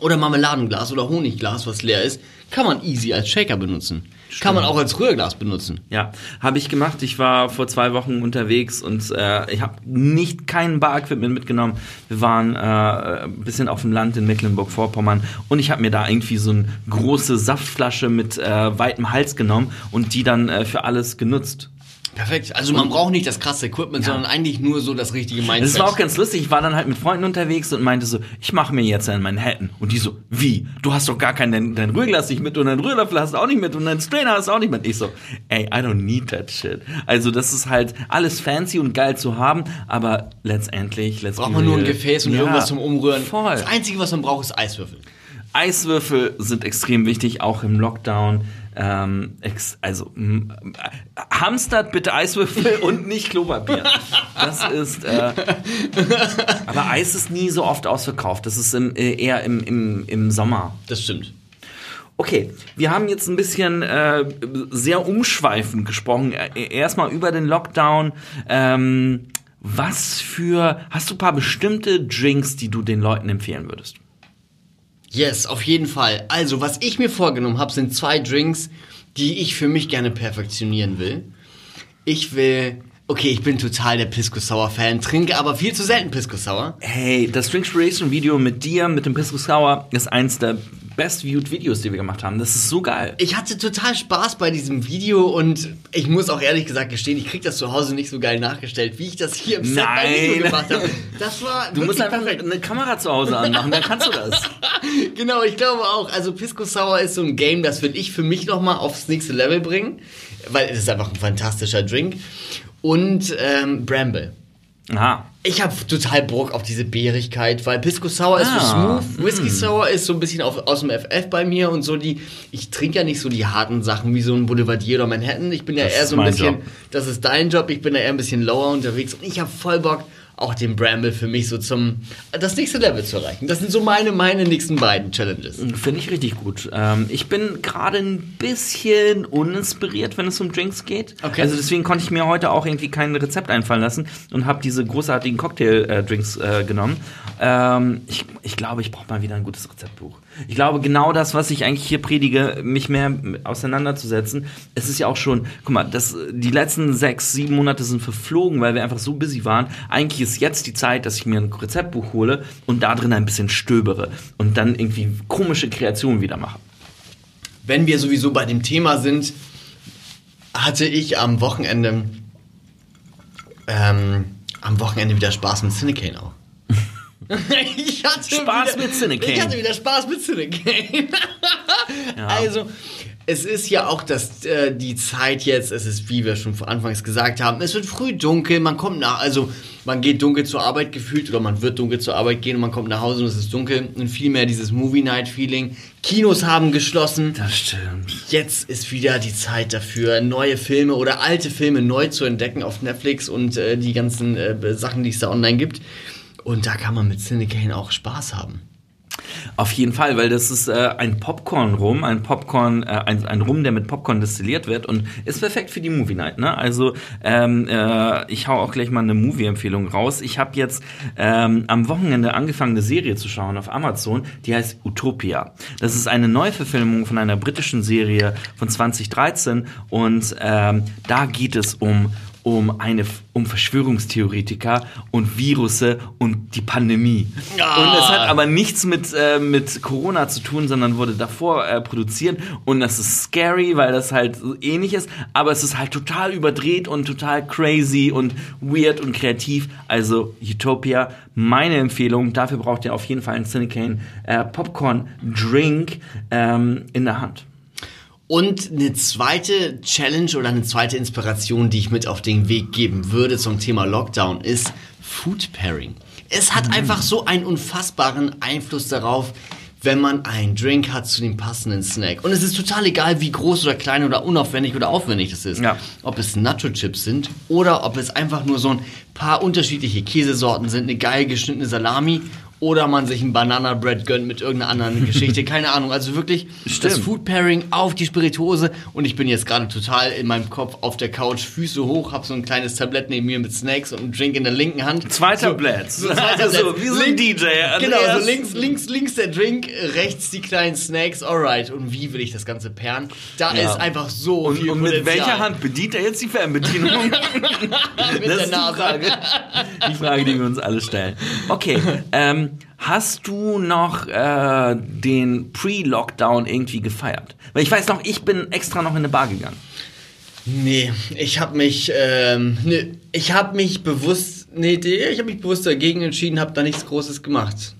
Speaker 1: Oder Marmeladenglas oder Honigglas, was leer ist, kann man easy als Shaker benutzen. Stimmt. Kann man auch als Rührglas benutzen.
Speaker 3: Ja, habe ich gemacht. Ich war vor zwei Wochen unterwegs und äh, ich habe nicht kein Bar-Equipment mitgenommen. Wir waren äh, ein bisschen auf dem Land in Mecklenburg-Vorpommern und ich habe mir da irgendwie so eine große Saftflasche mit äh, weitem Hals genommen und die dann äh, für alles genutzt.
Speaker 1: Perfekt. Also man braucht nicht das krasse Equipment, ja. sondern eigentlich nur so das richtige Mindset.
Speaker 3: Das war auch ganz lustig. Ich war dann halt mit Freunden unterwegs und meinte so, ich mache mir jetzt einen Manhattan. Und die so, wie? Du hast doch gar keinen, dein, dein Rührglas nicht mit und dein Rührlöffel hast du auch nicht mit und dein Strainer hast du auch nicht mit. Ich so, ey, I don't need that shit. Also das ist halt alles fancy und geil zu haben, aber letztendlich,
Speaker 1: letztendlich braucht man nur ein Gefäß und ja, irgendwas zum Umrühren.
Speaker 3: Voll.
Speaker 1: Das Einzige, was man braucht, ist Eiswürfel.
Speaker 3: Eiswürfel sind extrem wichtig, auch im Lockdown. Ähm, also hamstert bitte Eiswürfel und nicht Klopapier. Das ist. Äh, aber Eis ist nie so oft ausverkauft. Das ist im, äh, eher im, im, im Sommer.
Speaker 1: Das stimmt.
Speaker 3: Okay, wir haben jetzt ein bisschen äh, sehr umschweifend gesprochen. Äh, erstmal über den Lockdown. Ähm, was für. Hast du ein paar bestimmte Drinks, die du den Leuten empfehlen würdest?
Speaker 1: Yes, auf jeden Fall. Also, was ich mir vorgenommen habe, sind zwei Drinks, die ich für mich gerne perfektionieren will. Ich will Okay, ich bin total der Pisco Sour Fan, trinke aber viel zu selten Pisco Sour.
Speaker 3: Hey, das Drinkspiration Video mit dir, mit dem Pisco Sour, ist eins der best-viewed Videos, die wir gemacht haben. Das ist so geil.
Speaker 1: Ich hatte total Spaß bei diesem Video und ich muss auch ehrlich gesagt gestehen, ich krieg das zu Hause nicht so geil nachgestellt, wie ich das hier im Set
Speaker 3: Nein.
Speaker 1: Video gemacht habe. Das war
Speaker 3: Du musst einfach perfekt. eine Kamera zu Hause anmachen, dann kannst du das.
Speaker 1: genau, ich glaube auch. Also Pisco Sour ist so ein Game, das will ich für mich nochmal aufs nächste Level bringen, weil es ist einfach ein fantastischer Drink. Und ähm, Bramble.
Speaker 3: Aha.
Speaker 1: Ich habe total Bock auf diese Beerigkeit, weil Pisco Sour ah, ist so ah, smooth, Whisky mm. Sour ist so ein bisschen auf, aus dem FF bei mir und so die. Ich trinke ja nicht so die harten Sachen wie so ein Boulevardier oder Manhattan. Ich bin ja das eher so ein bisschen. Job. Das ist dein Job. Ich bin ja eher ein bisschen lower unterwegs und ich habe voll Bock auch den Bramble für mich so zum das nächste Level zu erreichen. Das sind so meine meine nächsten beiden Challenges.
Speaker 3: Finde ich richtig gut. Ähm, ich bin gerade ein bisschen uninspiriert, wenn es um Drinks geht. Okay. Also deswegen konnte ich mir heute auch irgendwie kein Rezept einfallen lassen und habe diese großartigen Cocktail-Drinks äh, genommen. Ähm, ich, ich glaube, ich brauche mal wieder ein gutes Rezeptbuch. Ich glaube, genau das, was ich eigentlich hier predige, mich mehr auseinanderzusetzen. Es ist ja auch schon, guck mal, das, die letzten sechs, sieben Monate sind verflogen, weil wir einfach so busy waren. Eigentlich ist jetzt die Zeit, dass ich mir ein Rezeptbuch hole und da drin ein bisschen stöbere und dann irgendwie komische Kreationen wieder mache.
Speaker 1: Wenn wir sowieso bei dem Thema sind, hatte ich am Wochenende ähm, am Wochenende wieder Spaß mit Cinecane auch.
Speaker 3: ich hatte Spaß wieder, mit Cinecane.
Speaker 1: Ich hatte wieder Spaß mit Cinecane. ja. Also, es ist ja auch das, äh, die Zeit jetzt, es ist, wie wir schon anfangs gesagt haben, es wird früh dunkel, man kommt nach, also man geht dunkel zur Arbeit gefühlt oder man wird dunkel zur Arbeit gehen und man kommt nach Hause und es ist dunkel und viel mehr dieses Movie-Night-Feeling. Kinos haben geschlossen.
Speaker 3: Das stimmt.
Speaker 1: Jetzt ist wieder die Zeit dafür, neue Filme oder alte Filme neu zu entdecken auf Netflix und äh, die ganzen äh, Sachen, die es da online gibt. Und da kann man mit Cinecane auch Spaß haben.
Speaker 3: Auf jeden Fall, weil das ist äh, ein Popcorn-Rum, ein Popcorn, äh, ein, ein Rum, der mit Popcorn destilliert wird und ist perfekt für die Movie Night. Ne? Also ähm, äh, ich hau auch gleich mal eine Movie-Empfehlung raus. Ich habe jetzt ähm, am Wochenende angefangen, eine Serie zu schauen auf Amazon, die heißt Utopia. Das ist eine Neuverfilmung von einer britischen Serie von 2013 und ähm, da geht es um um eine um Verschwörungstheoretiker und Virusse und die Pandemie.
Speaker 1: Ah.
Speaker 3: Und es hat aber nichts mit äh, mit Corona zu tun, sondern wurde davor äh, produziert und das ist scary, weil das halt ähnlich ist, aber es ist halt total überdreht und total crazy und weird und kreativ. Also Utopia, meine Empfehlung. Dafür braucht ihr auf jeden Fall einen Cinecane äh, Popcorn Drink ähm, in der Hand.
Speaker 1: Und eine zweite Challenge oder eine zweite Inspiration, die ich mit auf den Weg geben würde zum Thema Lockdown, ist Food Pairing. Es hat einfach so einen unfassbaren Einfluss darauf, wenn man einen Drink hat zu dem passenden Snack. Und es ist total egal, wie groß oder klein oder unaufwendig oder aufwendig das ist.
Speaker 3: Ja.
Speaker 1: Ob es Nacho-Chips sind oder ob es einfach nur so ein paar unterschiedliche Käsesorten sind, eine geil geschnittene Salami oder man sich ein Banana Bread gönnt mit irgendeiner anderen Geschichte. Keine Ahnung. Also wirklich das
Speaker 3: Stimmt.
Speaker 1: Food Pairing auf die Spirituose. Und ich bin jetzt gerade total in meinem Kopf auf der Couch, Füße hoch, hab so ein kleines Tablett neben mir mit Snacks und einem Drink in der linken Hand.
Speaker 3: Zwei
Speaker 1: so,
Speaker 3: Tablets.
Speaker 1: So, zwei Tablets.
Speaker 3: So, wie so ein DJ.
Speaker 1: Genau,
Speaker 3: Andreas.
Speaker 1: so links, links, links der Drink, rechts die kleinen Snacks. Alright. Und wie will ich das Ganze pairen? Da
Speaker 3: Ja.
Speaker 1: ist einfach so
Speaker 3: Und,
Speaker 1: viel
Speaker 3: und mit
Speaker 1: Potenzial.
Speaker 3: welcher Hand bedient er jetzt die Fernbedienung?
Speaker 1: Mit
Speaker 3: Das
Speaker 1: der
Speaker 3: ist die
Speaker 1: Nase.
Speaker 3: Frage. Die Frage, die wir uns alle stellen. Okay, ähm, hast du noch äh, den Pre-Lockdown irgendwie gefeiert? Weil ich weiß noch, ich bin extra noch in eine Bar gegangen.
Speaker 1: Nee, ich habe mich, ähm, nee, ich habe mich bewusst, nee, ich habe mich bewusst dagegen entschieden, habe da nichts Großes gemacht.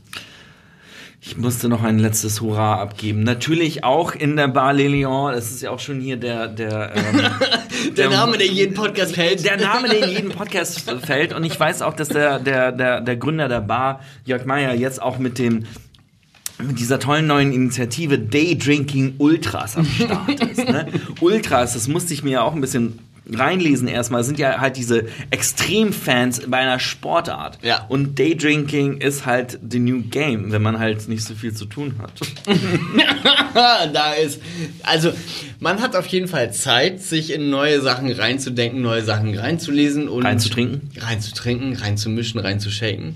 Speaker 3: Ich musste noch ein letztes Hurra abgeben. Natürlich auch in der Bar Le Lion. Das ist ja auch schon hier der der ähm,
Speaker 1: Der Name, der jeden Podcast fällt.
Speaker 3: der Name, der in jedem Podcast fällt. Und ich weiß auch, dass der, der, der, der Gründer der Bar, Jörg Meyer, jetzt auch mit dem mit dieser tollen neuen Initiative Day Drinking Ultras am Start ist. Ne? Ultras, das musste ich mir ja auch ein bisschen reinlesen erstmal, sind ja halt diese Extremfans bei einer Sportart.
Speaker 1: Ja.
Speaker 3: Und Daydrinking ist halt the new game, wenn man halt nicht so viel zu tun hat.
Speaker 1: da ist, also man hat auf jeden Fall Zeit, sich in neue Sachen reinzudenken, neue Sachen reinzulesen und
Speaker 3: Reinzutrinken?
Speaker 1: reinzutrinken, reinzumischen, reinzushaken.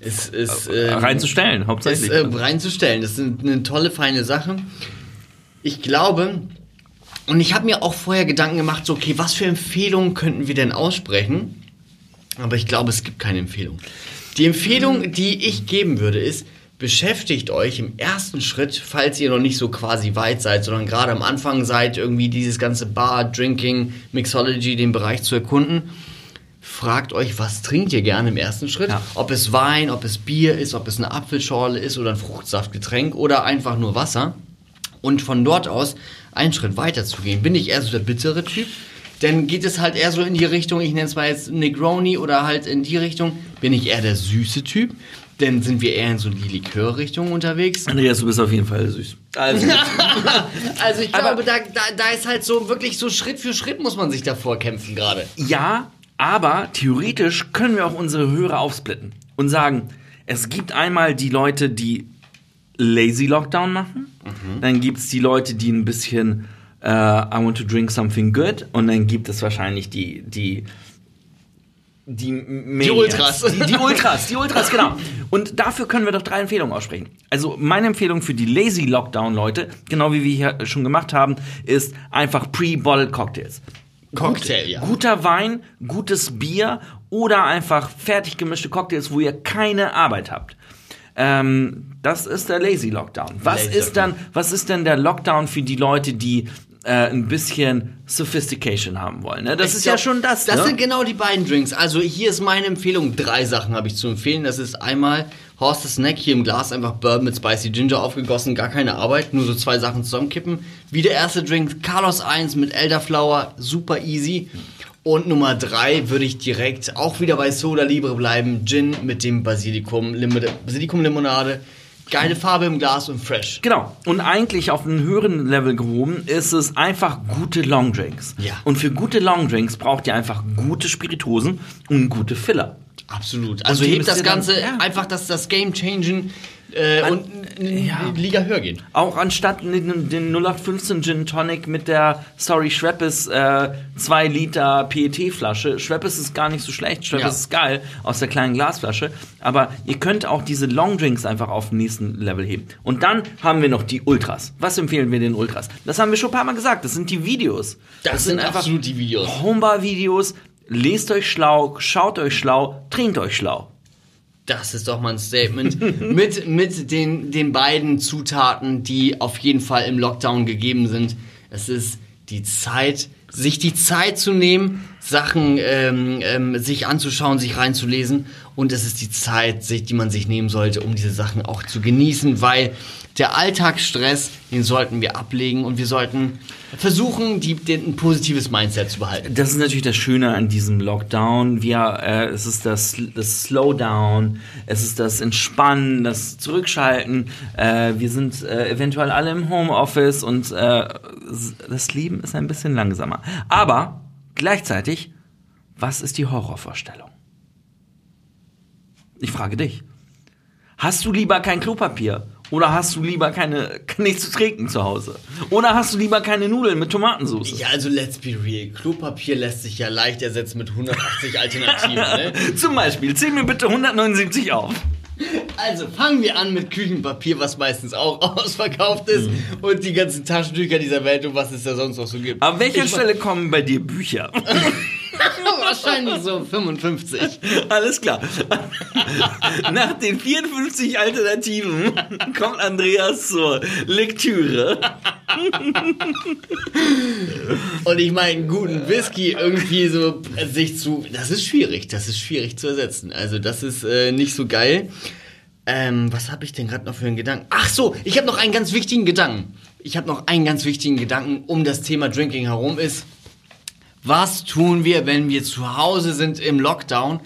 Speaker 1: Es ist ähm,
Speaker 3: Reinzustellen, hauptsächlich.
Speaker 1: Ist, äh, reinzustellen. Das ist eine tolle, feine Sache. Ich glaube, und ich habe mir auch vorher Gedanken gemacht, so, okay, was für Empfehlungen könnten wir denn aussprechen? Aber ich glaube, es gibt keine Empfehlung. Die Empfehlung, die ich geben würde, ist, beschäftigt euch im ersten Schritt, falls ihr noch nicht so quasi weit seid, sondern gerade am Anfang seid, irgendwie dieses ganze Bar, Drinking, Mixology, den Bereich zu erkunden. Fragt euch, was trinkt ihr gerne im ersten Schritt?
Speaker 3: Ja.
Speaker 1: Ob es Wein, ob es Bier ist, ob es eine Apfelschorle ist oder ein Fruchtsaftgetränk oder einfach nur Wasser. Und von dort aus einen Schritt weiter zu gehen. Bin ich eher so der bittere Typ? Dann geht es halt eher so in die Richtung, ich nenne es mal jetzt Negroni oder halt in die Richtung. Bin ich eher der süße Typ? Dann sind wir eher in so die Likörrichtung unterwegs.
Speaker 3: Andreas, du bist auf jeden Fall süß.
Speaker 1: Also, also ich glaube, da, da, da ist halt so wirklich so Schritt für Schritt muss man sich davor kämpfen gerade.
Speaker 3: Ja, aber theoretisch können wir auch unsere Hörer aufsplitten und sagen, es gibt einmal die Leute, die Lazy Lockdown machen, dann gibt es die Leute, die ein bisschen äh, I want to drink something good und dann gibt es wahrscheinlich die, die die, Maniacs.
Speaker 1: Ultras.
Speaker 3: Die, die Ultras, die Ultras, genau. Und dafür können wir doch drei Empfehlungen aussprechen. Also meine Empfehlung für die Lazy Lockdown-Leute, genau wie wir hier schon gemacht haben, ist einfach Pre-Bottled Cocktails.
Speaker 1: Cocktail, ja.
Speaker 3: Guter Wein, gutes Bier oder einfach fertig gemischte Cocktails, wo ihr keine Arbeit habt. Ähm, das ist der Lazy Lockdown. Was
Speaker 1: Lazy
Speaker 3: ist dann, was ist denn der Lockdown für die Leute, die äh, ein bisschen Sophistication haben wollen? Ne? Das
Speaker 1: Ich
Speaker 3: ist
Speaker 1: glaub,
Speaker 3: ja schon das.
Speaker 1: Das
Speaker 3: ne?
Speaker 1: sind genau die beiden Drinks. Also hier ist meine Empfehlung. Drei Sachen habe ich zu empfehlen. Das ist einmal Horst Snack hier im Glas, einfach Bourbon mit Spicy Ginger aufgegossen, gar keine Arbeit, nur so zwei Sachen zusammenkippen. Wie der erste Drink, Carlos 1 mit Elderflower, super easy. Und Nummer drei würde ich direkt auch wieder bei Soda Libre bleiben. Gin mit dem Basilikum, Lim Basilikum Limonade. Geile Farbe im Glas und fresh.
Speaker 3: Genau. Und eigentlich auf einem höheren Level gehoben ist es einfach gute Longdrinks.
Speaker 1: Ja.
Speaker 3: Und für gute Longdrinks braucht ihr einfach gute Spiritosen und gute Filler.
Speaker 1: Absolut. Also hebt das
Speaker 3: ihr dann-
Speaker 1: Ganze
Speaker 3: ja.
Speaker 1: einfach, dass das Game changen äh,
Speaker 3: An-
Speaker 1: und in
Speaker 3: ja.
Speaker 1: Liga höher gehen.
Speaker 3: Auch anstatt den, den 0815 Gin Tonic mit der, sorry, Schweppes äh, 2 Liter PET-Flasche. Schweppes ist gar nicht so schlecht, Schweppes
Speaker 1: Ja.
Speaker 3: ist geil aus der kleinen Glasflasche. Aber ihr könnt auch diese Long Drinks einfach auf den nächsten Level heben. Und dann haben wir noch die Ultras. Was empfehlen wir den Ultras? Das haben wir schon ein paar Mal gesagt. Das sind die Videos.
Speaker 1: Das, sind absolut die Videos.
Speaker 3: Homebar-Videos. Lest euch schlau, schaut euch schlau, trinkt euch schlau.
Speaker 1: Das ist doch mal ein Statement. mit mit den, den beiden Zutaten, die auf jeden Fall im Lockdown gegeben sind. Es ist die Zeit, sich die Zeit zu nehmen, Sachen ähm, ähm, sich anzuschauen, sich reinzulesen. Und es ist die Zeit, die man sich nehmen sollte, um diese Sachen auch zu genießen, weil der Alltagsstress, den sollten wir ablegen und wir sollten versuchen, die, den, ein positives Mindset zu behalten.
Speaker 3: Das ist natürlich das Schöne an diesem Lockdown. Wir, äh, es ist das, das Slowdown, es ist das Entspannen, das Zurückschalten. Äh, wir sind äh, eventuell alle im Homeoffice und äh, das Leben ist ein bisschen langsamer. Aber gleichzeitig, was ist die Horrorvorstellung? Ich frage dich. Hast du lieber kein Klopapier? Oder hast du lieber keine, nichts zu trinken zu Hause? Oder hast du lieber keine Nudeln mit Tomatensauce?
Speaker 1: Ja, also let's be real. Klopapier lässt sich ja leicht ersetzen mit 180 Alternativen. ne?
Speaker 3: Zum Beispiel, zähl mir bitte 179 auf.
Speaker 1: Also fangen wir an mit Küchenpapier, was meistens auch ausverkauft ist. Und die ganzen Taschentücher dieser Welt und was es da sonst noch so gibt.
Speaker 3: An welcher
Speaker 1: Ich
Speaker 3: Stelle kommen bei dir Bücher?
Speaker 1: Wahrscheinlich so 55.
Speaker 3: Alles klar. Nach den 54 Alternativen kommt Andreas zur Lektüre.
Speaker 1: Und ich meine, guten Whisky irgendwie so äh, sich zu. Das ist schwierig. Das ist schwierig zu ersetzen. Also, das ist äh, nicht so geil. Ähm, was habe ich denn gerade noch für einen Gedanken? Ach so, ich habe noch einen ganz wichtigen Gedanken. Ich habe noch einen ganz wichtigen Gedanken um das Thema Drinking herum ist. Was tun wir, wenn wir zu Hause sind im Lockdown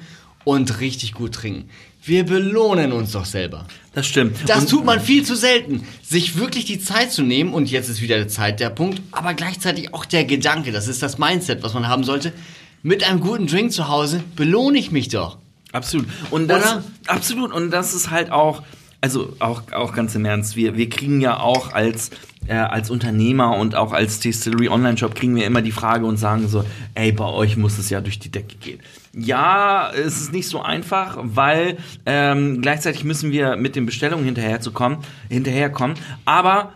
Speaker 1: und richtig gut trinken? Wir belohnen uns doch selber.
Speaker 3: Das stimmt.
Speaker 1: Das
Speaker 3: Und-
Speaker 1: tut man viel zu selten. Sich wirklich die Zeit zu nehmen, und jetzt ist wieder der Zeit der Punkt, aber gleichzeitig auch der Gedanke, das ist das Mindset, was man haben sollte. Mit einem guten Drink zu Hause belohne ich mich doch.
Speaker 3: Absolut. Und das,
Speaker 1: Oder?
Speaker 3: Absolut. Und das ist halt auch, also auch, auch ganz im Ernst, wir, wir kriegen ja auch als, äh, als Unternehmer und auch als Distillery Online Shop kriegen wir immer die Frage und sagen so, ey, bei euch muss es ja durch die Decke gehen. Ja, es ist nicht so einfach, weil ähm, gleichzeitig müssen wir mit den Bestellungen hinterherzukommen, hinterherkommen. Aber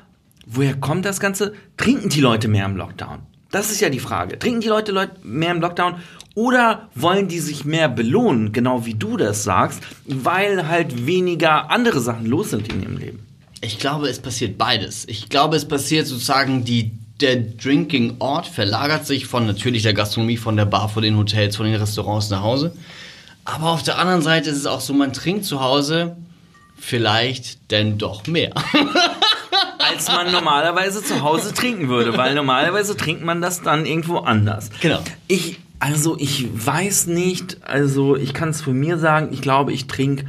Speaker 3: woher kommt das Ganze? Trinken die Leute mehr im Lockdown? Das ist ja die Frage. Trinken die Leute Leut- mehr im Lockdown oder wollen die sich mehr belohnen, genau wie du das sagst, weil halt weniger andere Sachen los sind in ihrem Leben?
Speaker 1: Ich glaube, es passiert beides. Ich glaube, es passiert sozusagen die der Drinking-Ort verlagert sich von natürlich der Gastronomie, von der Bar, von den Hotels, von den Restaurants nach Hause. Aber auf der anderen Seite ist es auch so, man trinkt zu Hause vielleicht denn doch mehr.
Speaker 3: Als man normalerweise zu Hause trinken würde, weil normalerweise trinkt man das dann irgendwo anders.
Speaker 1: Genau.
Speaker 3: Ich, also ich weiß nicht, also ich kann es für mir sagen, ich glaube, ich trinke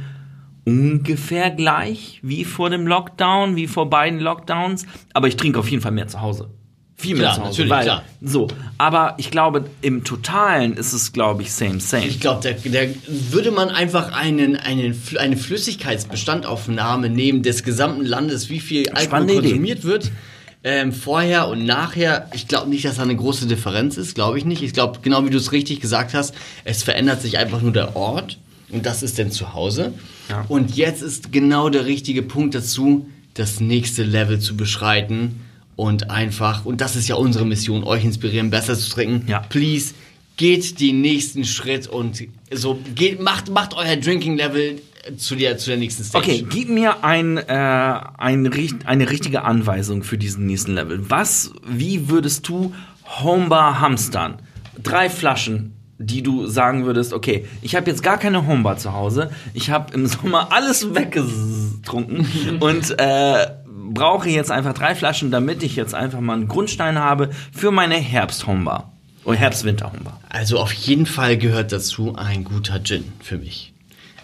Speaker 3: ungefähr gleich wie vor dem Lockdown, wie vor beiden Lockdowns, aber ich trinke auf jeden Fall mehr zu Hause. Viel mehr
Speaker 1: Klar,
Speaker 3: zu Hause.
Speaker 1: natürlich,
Speaker 3: weil,
Speaker 1: klar.
Speaker 3: So, aber ich glaube, im Totalen ist es, glaube ich, same, same.
Speaker 1: Ich glaube, der, der würde man einfach einen, einen, eine Flüssigkeitsbestandaufnahme nehmen des gesamten Landes, wie viel Alkohol
Speaker 3: Spannende Idee.
Speaker 1: konsumiert wird. Ähm, vorher und nachher, ich glaube nicht, dass da eine große Differenz ist, glaube ich nicht. Ich glaube, genau wie du es richtig gesagt hast, es verändert sich einfach nur der Ort und das ist denn zu Hause.
Speaker 3: Ja.
Speaker 1: Und jetzt ist genau der richtige Punkt dazu, das nächste Level zu beschreiten und einfach, und das ist ja unsere Mission, euch inspirieren, besser zu trinken.
Speaker 3: Ja.
Speaker 1: Please, geht den nächsten Schritt und so, geht, macht, macht euer Drinking Level zu der, zu der nächsten Stage.
Speaker 3: Okay, gib mir ein, äh, ein, eine richtige Anweisung für diesen nächsten Level. Was, wie würdest du Homebar hamstern? Drei Flaschen, die du sagen würdest, okay, ich habe jetzt gar keine Homebar zu Hause. Ich habe im Sommer alles weggetrunken und äh, brauche jetzt einfach drei Flaschen, damit ich jetzt einfach mal einen Grundstein habe für meine Herbst-Homebar. Oder Herbst-Winter-Homebar.
Speaker 1: Also auf jeden Fall gehört dazu ein guter Gin für mich.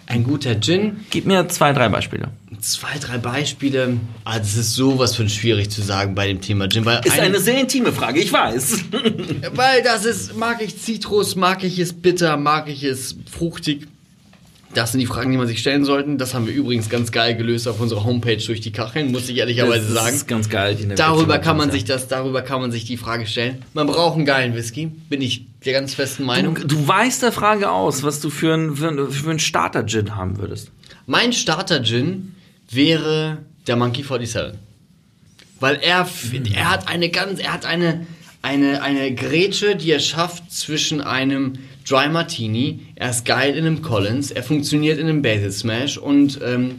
Speaker 1: Ein guter Gin,
Speaker 3: Gib mir zwei, drei Beispiele.
Speaker 1: zwei, drei Beispiele. Ah, das ist sowas von schwierig zu sagen bei dem Thema Gin. Weil
Speaker 3: Ist
Speaker 1: ein-
Speaker 3: eine sehr intime Frage, ich weiß.
Speaker 1: Weil das ist, mag ich Zitrus, mag ich es bitter, mag ich es fruchtig. Das sind die Fragen, die man sich stellen sollte. Das haben wir übrigens ganz geil gelöst auf unserer Homepage durch die Kacheln, muss ich ehrlicherweise
Speaker 3: das
Speaker 1: sagen.
Speaker 3: ist ganz geil. Die
Speaker 1: Darüber kann man sich das, darüber kann man sich die Frage stellen. Man braucht einen geilen Whisky, bin ich der ganz festen Meinung.
Speaker 3: Du, du weißt der Frage aus, was du für einen für, für einen Starter-Gin haben würdest.
Speaker 1: Mein Starter-Gin wäre der Monkey 47. Weil er, er hat eine ganz, er hat eine, eine, eine Grätsche, die er schafft zwischen einem Dry Martini, er ist geil in einem Collins, er funktioniert in einem Basil Smash und ähm,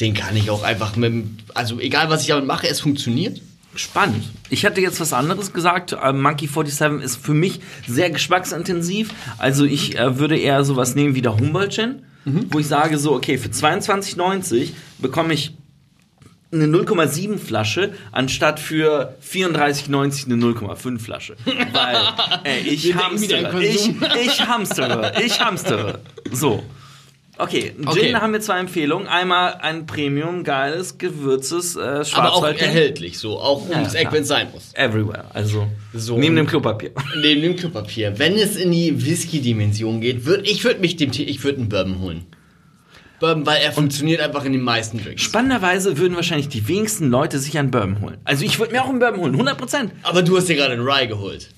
Speaker 1: den kann ich auch einfach mit, also egal was ich damit mache, es funktioniert.
Speaker 3: Spannend. Ich hätte jetzt was anderes gesagt. Äh, Monkey 47 ist für mich sehr geschmacksintensiv. Also ich äh, würde eher sowas nehmen wie der Humboldt Gin, wo ich sage so, okay, für 22,90 bekomme ich eine 0,7 Flasche anstatt für 34,90 eine 0,5 Flasche. Weil ey, ich
Speaker 1: Wir
Speaker 3: hamstere. Ich, ich hamstere. Ich hamstere. So. Okay, Gin
Speaker 1: Okay.
Speaker 3: haben wir zwei Empfehlungen. Einmal ein Premium, geiles, gewürzes äh,
Speaker 1: Aber auch erhältlich, so auch
Speaker 3: Ja,
Speaker 1: ums Eck, wenn es sein muss.
Speaker 3: Everywhere, also
Speaker 1: So.
Speaker 3: neben dem Klopapier.
Speaker 1: Neben dem Klopapier. Wenn es in die Whisky-Dimension geht, würd, ich würde mich dem, ich würde einen Bourbon holen. Bourbon, weil er funktioniert einfach in den meisten Drinks.
Speaker 3: Spannenderweise würden wahrscheinlich die wenigsten Leute sich einen Bourbon holen. Also ich würde mir auch einen Bourbon holen, 100%.
Speaker 1: Aber du hast dir gerade einen Rye geholt.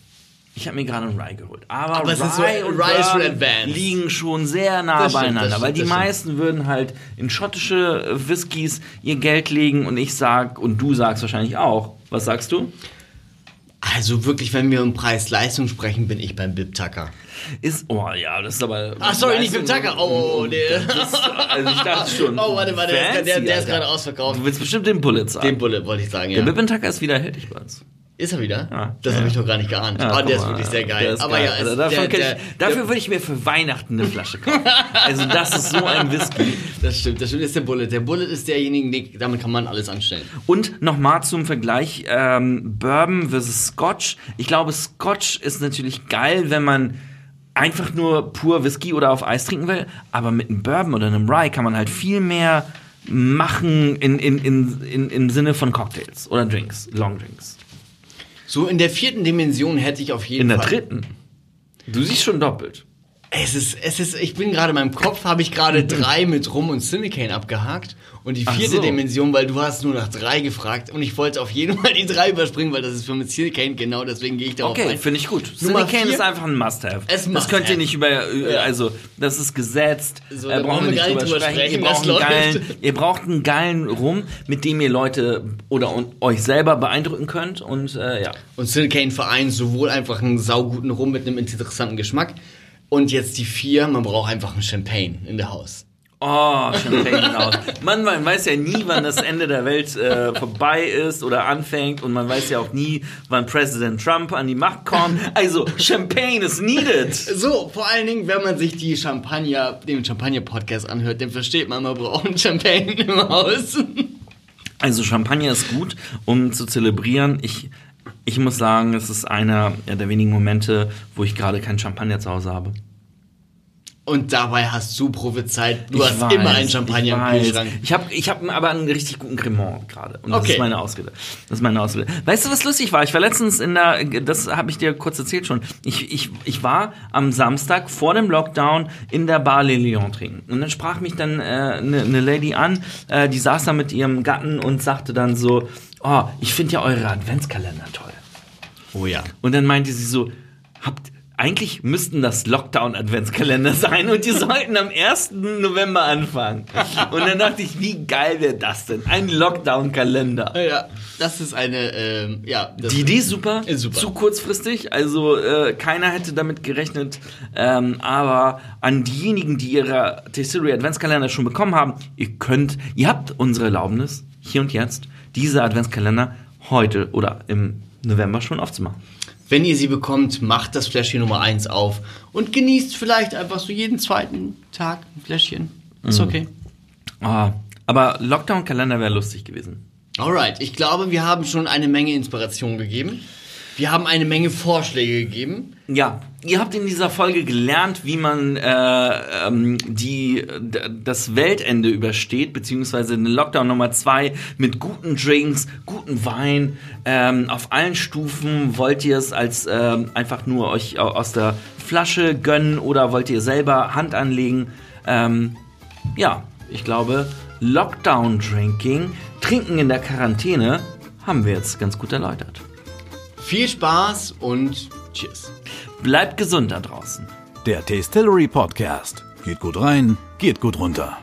Speaker 3: Ich habe mir gerade einen Rye geholt. Aber,
Speaker 1: Aber ist so-
Speaker 3: Rye und
Speaker 1: Rye ist schon advanced.
Speaker 3: liegen schon sehr nah
Speaker 1: Das stimmt,
Speaker 3: beieinander.
Speaker 1: das
Speaker 3: weil
Speaker 1: stimmt,
Speaker 3: die
Speaker 1: das stimmt.
Speaker 3: meisten würden halt in schottische Whiskys ihr Geld legen und ich sag, und du sagst wahrscheinlich auch. Was sagst du?
Speaker 1: Also wirklich, wenn wir um Preis-Leistung sprechen, bin ich beim Bib Tucker.
Speaker 3: Ist, oh ja, das ist aber...
Speaker 1: Ach, sorry, nicht Bib Tucker. Oh, oh, der.
Speaker 3: Das, also ich dachte schon.
Speaker 1: Oh, warte, warte, der, ist- der, der ist
Speaker 3: Fancy,
Speaker 1: gerade ausverkauft.
Speaker 3: Du willst bestimmt den Bullet sagen.
Speaker 1: Den Bullet wollte ich sagen,
Speaker 3: Der
Speaker 1: ja.
Speaker 3: Bippen Tucker ist wieder erhältlich bei uns.
Speaker 1: Ist er wieder?
Speaker 3: Ja.
Speaker 1: Das
Speaker 3: Ja.
Speaker 1: habe ich doch gar nicht geahnt.
Speaker 3: Ja,
Speaker 1: oh,
Speaker 3: guck
Speaker 1: der ist wirklich sehr geil. Aber
Speaker 3: geil.
Speaker 1: ja,
Speaker 3: Also
Speaker 1: der, der,
Speaker 3: ich, dafür würde ich mir für Weihnachten eine Flasche kaufen. also das ist so ein Whisky.
Speaker 1: das stimmt, das stimmt, ist der Bullet. Der Bullet ist derjenige, den- damit kann man alles anstellen.
Speaker 3: Und nochmal zum Vergleich, ähm, Bourbon versus Scotch. Ich glaube, Scotch ist natürlich geil, wenn man einfach nur pur Whisky oder auf Eis trinken will. Aber mit einem Bourbon oder einem Rye kann man halt viel mehr machen in, in, in, in, im Sinne von Cocktails oder Drinks, Long Drinks.
Speaker 1: So in der vierten Dimension hätte ich auf jeden
Speaker 3: In der
Speaker 1: Fall.
Speaker 3: dritten. Du siehst schon doppelt.
Speaker 1: Es ist, es ist, ich bin gerade in meinem Kopf, habe ich gerade drei mit Rum und Silicane abgehakt. Und die vierte
Speaker 3: so.
Speaker 1: Dimension, weil du hast nur nach drei gefragt und ich wollte auf jeden Fall die drei überspringen, weil das ist für mit Silicane genau, deswegen gehe ich darauf
Speaker 3: Okay,
Speaker 1: ein.
Speaker 3: finde ich gut.
Speaker 1: Vier?
Speaker 3: ist einfach ein Must-Have.
Speaker 1: Es
Speaker 3: Das könnt ihr nicht über, äh,
Speaker 1: Ja.
Speaker 3: also das ist gesetzt.
Speaker 1: So, da brauchen wir nicht drüber sprechen,
Speaker 3: Ihr, braucht einen geilen, ihr braucht einen geilen Rum, mit dem ihr Leute oder un, euch selber beeindrucken könnt. Und äh, ja.
Speaker 1: Und Silicane vereint sowohl einfach einen sauguten Rum mit einem interessanten Geschmack und jetzt die vier, man braucht einfach einen Champagne in der Haus.
Speaker 3: Oh, Champagne raus. Man, man weiß ja nie, wann das Ende der Welt äh, vorbei ist oder anfängt und man weiß ja auch nie, wann Präsident Trump an die Macht kommt. Also, Champagne is needed.
Speaker 1: So, vor allen Dingen, wenn man sich die Champagner, den Champagner-Podcast anhört, dann versteht man, man braucht einen Champagne im Haus.
Speaker 3: Also Champagner ist gut, um zu zelebrieren. Ich, ich muss sagen, es ist einer der wenigen Momente, wo ich gerade keinen Champagner zu Hause habe.
Speaker 1: Und dabei hast du prophezeit, du
Speaker 3: Ich
Speaker 1: hast
Speaker 3: weiß,
Speaker 1: immer einen Champagner im. Kühlschrank.
Speaker 3: Ich habe ich hab aber einen richtig guten Cremant gerade. Und das
Speaker 1: Okay.
Speaker 3: ist meine Ausrede. Das ist meine Ausrede. Weißt du, was lustig war? Ich war letztens in der, das habe ich dir kurz erzählt schon. Ich, ich, ich war am Samstag vor dem Lockdown in der Bar Le Lion trinken. Und dann sprach mich dann eine äh, ne ne Lady an, äh, die saß da mit ihrem Gatten und sagte dann so, oh, ich finde ja eure Adventskalender toll.
Speaker 1: Oh ja.
Speaker 3: Und dann meinte sie so, habt, eigentlich müssten das Lockdown-Adventskalender sein und die sollten am 1. November anfangen. Und dann dachte ich, wie geil wäre das denn? Ein Lockdown-Kalender.
Speaker 1: Ja, das ist eine, ähm, ja.
Speaker 3: Die Idee ist super,
Speaker 1: Ist super.
Speaker 3: zu kurzfristig, also äh, keiner hätte damit gerechnet, ähm, aber an diejenigen, die ihre Tessiri Adventskalender schon bekommen haben, ihr könnt, ihr habt unsere Erlaubnis, hier und jetzt, diese Adventskalender heute oder im November schon aufzumachen.
Speaker 1: Wenn ihr sie bekommt, macht das Fläschchen Nummer 1 auf und genießt vielleicht einfach so jeden zweiten Tag ein Fläschchen. Ist okay.
Speaker 3: Ah, aber Lockdown-Kalender wäre lustig gewesen.
Speaker 1: Alright, ich glaube, wir haben schon eine Menge Inspiration gegeben. Wir haben eine Menge Vorschläge gegeben.
Speaker 3: Ja, ihr habt in dieser Folge gelernt, wie man äh, ähm, die, das Weltende übersteht, beziehungsweise den Lockdown Nummer zwei mit guten Drinks, guten Wein. Ähm, auf allen Stufen wollt ihr es als ähm, einfach nur euch au- aus der Flasche gönnen oder wollt ihr selber Hand anlegen? Ähm, ja, ich glaube, Lockdown Drinking, Trinken in der Quarantäne, haben wir jetzt ganz gut erläutert.
Speaker 1: Viel Spaß und Cheers.
Speaker 3: Bleibt gesund da draußen.
Speaker 2: Der Tastillery Podcast. Geht gut rein, geht gut runter.